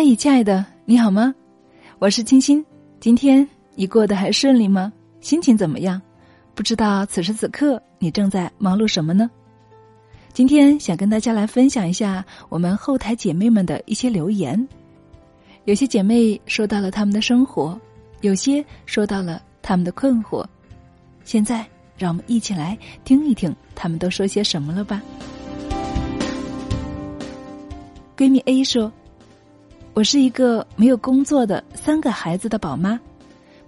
嗨，亲爱的，你好吗？我是清新。今天你过得还顺利吗？心情怎么样？不知道此时此刻你正在忙碌什么呢？今天想跟大家来分享一下我们后台姐妹们的一些留言。有些姐妹说到了他们的生活，有些说到了他们的困惑。现在，让我们一起来听一听他们都说些什么了吧。闺蜜 A 说。我是一个没有工作的三个孩子的宝妈，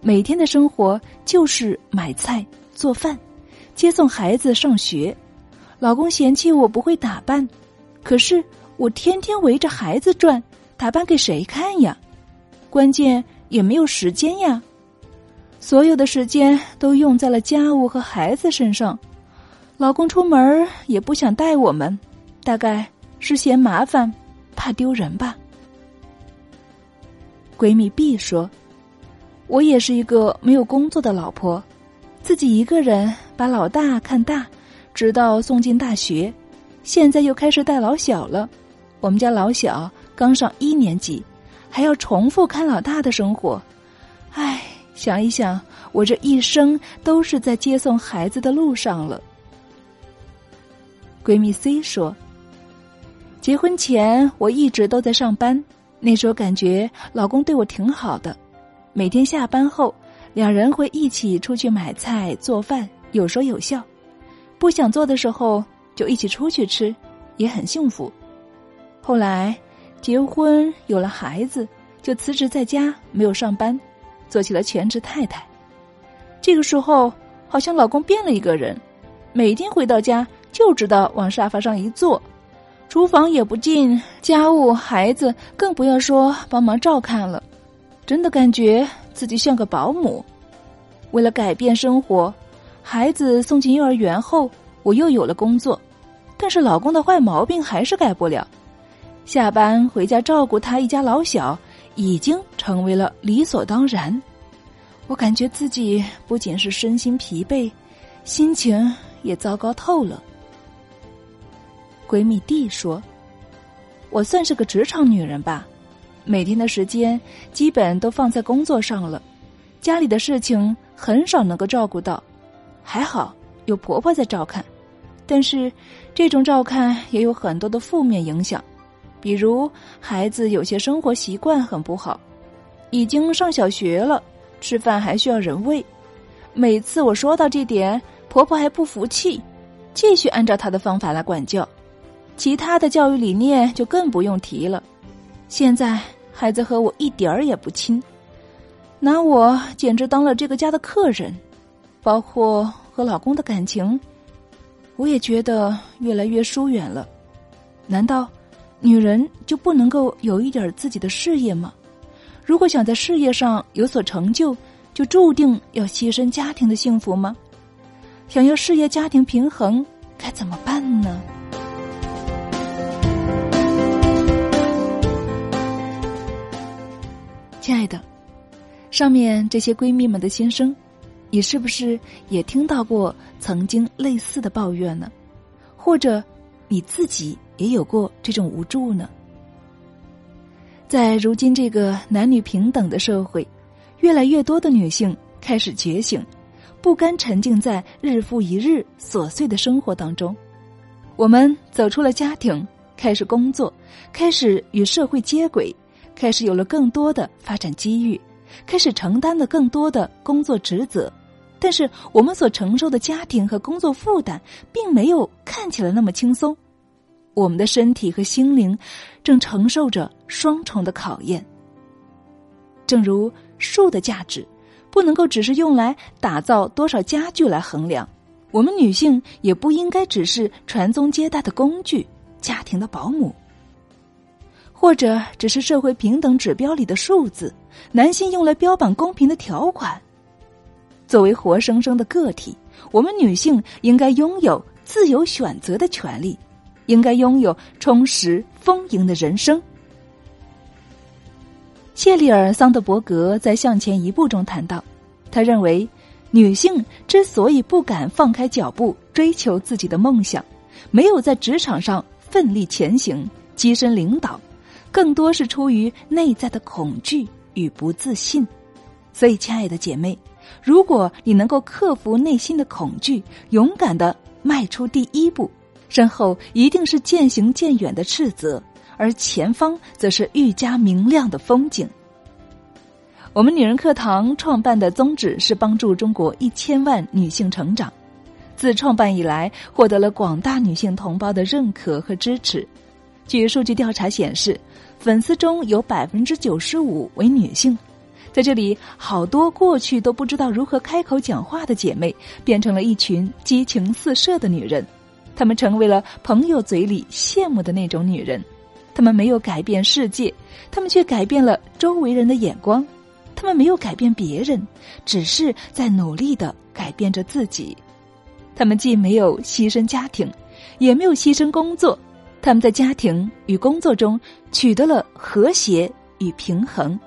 每天的生活就是买菜、做饭、接送孩子上学。老公嫌弃我不会打扮，可是我天天围着孩子转，打扮给谁看呀？关键也没有时间呀，所有的时间都用在了家务和孩子身上。老公出门也不想带我们，大概是嫌麻烦，怕丢人吧。闺蜜 B 说：“我也是一个没有工作的老婆，自己一个人把老大看大，直到送进大学，现在又开始带老小了。我们家老小刚上一年级，还要重复看老大的生活。唉，想一想，我这一生都是在接送孩子的路上了。”闺蜜 C 说：“结婚前我一直都在上班。”那时候感觉老公对我挺好的，每天下班后，两人会一起出去买菜做饭，有说有笑。不想做的时候就一起出去吃，也很幸福。后来结婚有了孩子，就辞职在家没有上班，做起了全职太太。这个时候好像老公变了一个人，每天回到家就知道往沙发上一坐。厨房也不进，家务、孩子更不要说帮忙照看了，真的感觉自己像个保姆。为了改变生活，孩子送进幼儿园后，我又有了工作，但是老公的坏毛病还是改不了。下班回家照顾他一家老小，已经成为了理所当然。我感觉自己不仅是身心疲惫，心情也糟糕透了。闺蜜 D 说：“我算是个职场女人吧，每天的时间基本都放在工作上了，家里的事情很少能够照顾到。还好有婆婆在照看，但是这种照看也有很多的负面影响，比如孩子有些生活习惯很不好，已经上小学了，吃饭还需要人喂。每次我说到这点，婆婆还不服气，继续按照她的方法来管教。”其他的教育理念就更不用提了。现在孩子和我一点儿也不亲，拿我简直当了这个家的客人。包括和老公的感情，我也觉得越来越疏远了。难道女人就不能够有一点自己的事业吗？如果想在事业上有所成就，就注定要牺牲家庭的幸福吗？想要事业家庭平衡，该怎么办呢？亲爱的，上面这些闺蜜们的心声，你是不是也听到过曾经类似的抱怨呢？或者你自己也有过这种无助呢？在如今这个男女平等的社会，越来越多的女性开始觉醒，不甘沉浸在日复一日琐碎的生活当中。我们走出了家庭，开始工作，开始与社会接轨。开始有了更多的发展机遇，开始承担了更多的工作职责，但是我们所承受的家庭和工作负担，并没有看起来那么轻松。我们的身体和心灵正承受着双重的考验。正如树的价值，不能够只是用来打造多少家具来衡量，我们女性也不应该只是传宗接代的工具，家庭的保姆。或者只是社会平等指标里的数字，男性用来标榜公平的条款。作为活生生的个体，我们女性应该拥有自由选择的权利，应该拥有充实丰盈的人生。谢利尔·桑德伯格在《向前一步》中谈到，他认为女性之所以不敢放开脚步追求自己的梦想，没有在职场上奋力前行、跻身领导。更多是出于内在的恐惧与不自信。所以，亲爱的姐妹，如果你能够克服内心的恐惧，勇敢的迈出第一步，身后一定是渐行渐远的斥责，而前方则是愈加明亮的风景。我们女人课堂创办的宗旨是帮助中国一千万女性成长。自创办以来，获得了广大女性同胞的认可和支持。据数据调查显示，粉丝中有百分之九十五为女性。在这里，好多过去都不知道如何开口讲话的姐妹，变成了一群激情四射的女人。她们成为了朋友嘴里羡慕的那种女人。她们没有改变世界，她们却改变了周围人的眼光。他们没有改变别人，只是在努力的改变着自己。他们既没有牺牲家庭，也没有牺牲工作。他们在家庭与工作中取得了和谐与平衡，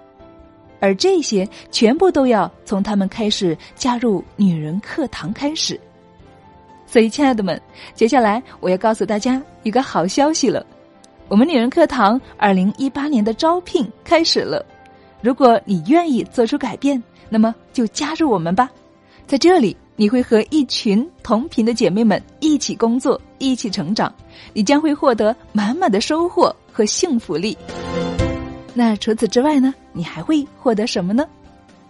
而这些全部都要从他们开始加入女人课堂开始。所以，亲爱的们，接下来我要告诉大家一个好消息了：我们女人课堂二零一八年的招聘开始了。如果你愿意做出改变，那么就加入我们吧。在这里，你会和一群同频的姐妹们一起工作，一起成长，你将会获得满满的收获和幸福力。那除此之外呢？你还会获得什么呢？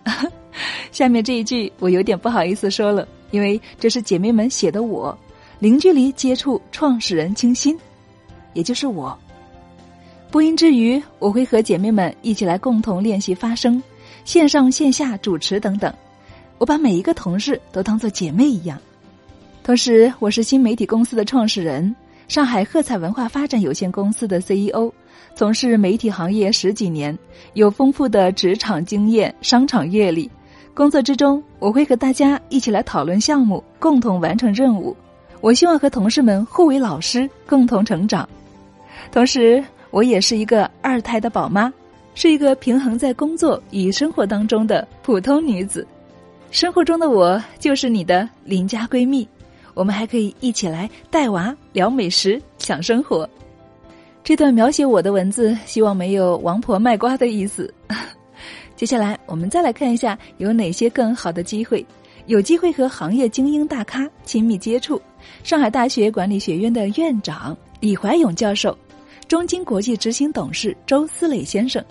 下面这一句我有点不好意思说了，因为这是姐妹们写的。我零距离接触创始人清新，也就是我。播音之余，我会和姐妹们一起来共同练习发声、线上线下主持等等。我把每一个同事都当做姐妹一样。同时，我是新媒体公司的创始人，上海鹤彩文化发展有限公司的 CEO，从事媒体行业十几年，有丰富的职场经验、商场阅历。工作之中，我会和大家一起来讨论项目，共同完成任务。我希望和同事们互为老师，共同成长。同时，我也是一个二胎的宝妈，是一个平衡在工作与生活当中的普通女子。生活中的我就是你的邻家闺蜜，我们还可以一起来带娃、聊美食、享生活。这段描写我的文字，希望没有王婆卖瓜的意思。接下来，我们再来看一下有哪些更好的机会，有机会和行业精英大咖亲密接触。上海大学管理学院的院长李怀勇教授。中金国际执行董事周思磊先生，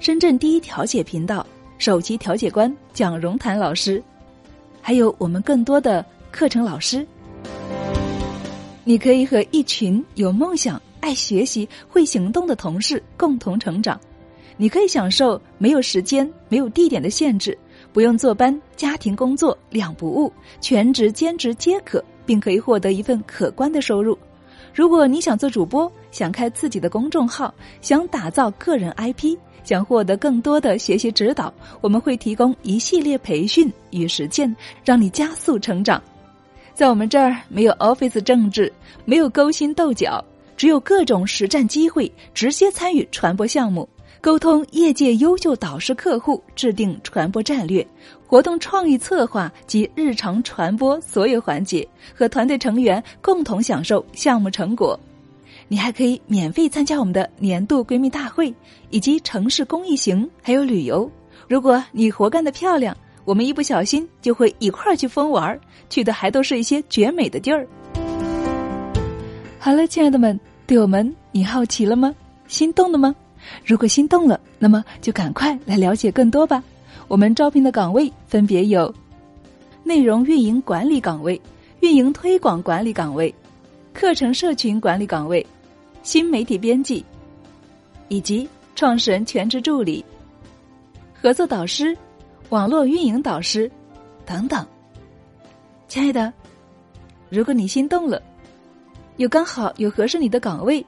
深圳第一调解频道首席调解官蒋荣谭老师，还有我们更多的课程老师。你可以和一群有梦想、爱学习、会行动的同事共同成长。你可以享受没有时间、没有地点的限制，不用坐班，家庭工作两不误，全职兼职皆可，并可以获得一份可观的收入。如果你想做主播，想开自己的公众号，想打造个人 IP，想获得更多的学习指导，我们会提供一系列培训与实践，让你加速成长。在我们这儿，没有 Office 政治，没有勾心斗角，只有各种实战机会，直接参与传播项目。沟通业界优秀导师客户，制定传播战略、活动创意策划及日常传播所有环节，和团队成员共同享受项目成果。你还可以免费参加我们的年度闺蜜大会，以及城市公益行，还有旅游。如果你活干得漂亮，我们一不小心就会一块儿去疯玩儿，去的还都是一些绝美的地儿。好了，亲爱的们，对我们你好奇了吗？心动了吗？如果心动了，那么就赶快来了解更多吧。我们招聘的岗位分别有：内容运营管理岗位、运营推广管理岗位、课程社群管理岗位、新媒体编辑，以及创始人全职助理、合作导师、网络运营导师等等。亲爱的，如果你心动了，又刚好有合适你的岗位，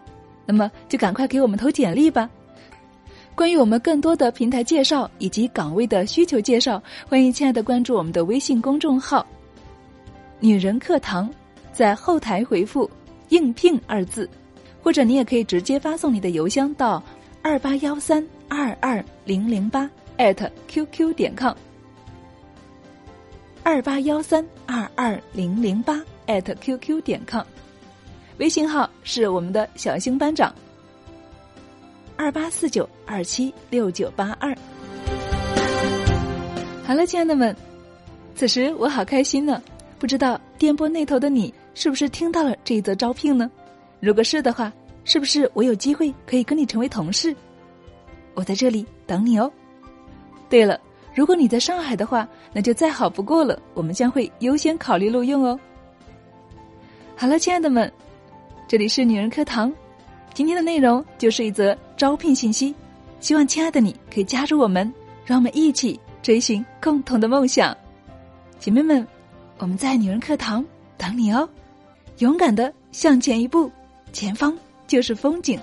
那么就赶快给我们投简历吧。关于我们更多的平台介绍以及岗位的需求介绍，欢迎亲爱的关注我们的微信公众号“女人课堂”，在后台回复“应聘”二字，或者你也可以直接发送你的邮箱到二八幺三二二零零八艾特 @QQ 点 com，二八幺三二二零零八艾特 @QQ 点 com，微信号是我们的小星班长。二八四九二七六九八二。好了，亲爱的们，此时我好开心呢。不知道电波那头的你是不是听到了这一则招聘呢？如果是的话，是不是我有机会可以跟你成为同事？我在这里等你哦。对了，如果你在上海的话，那就再好不过了，我们将会优先考虑录用哦。好了，亲爱的们，这里是女人课堂，今天的内容就是一则招聘信息，希望亲爱的你可以加入我们，让我们一起追寻共同的梦想，姐妹们。我们在女人课堂等你哦，勇敢的向前一步，前方就是风景。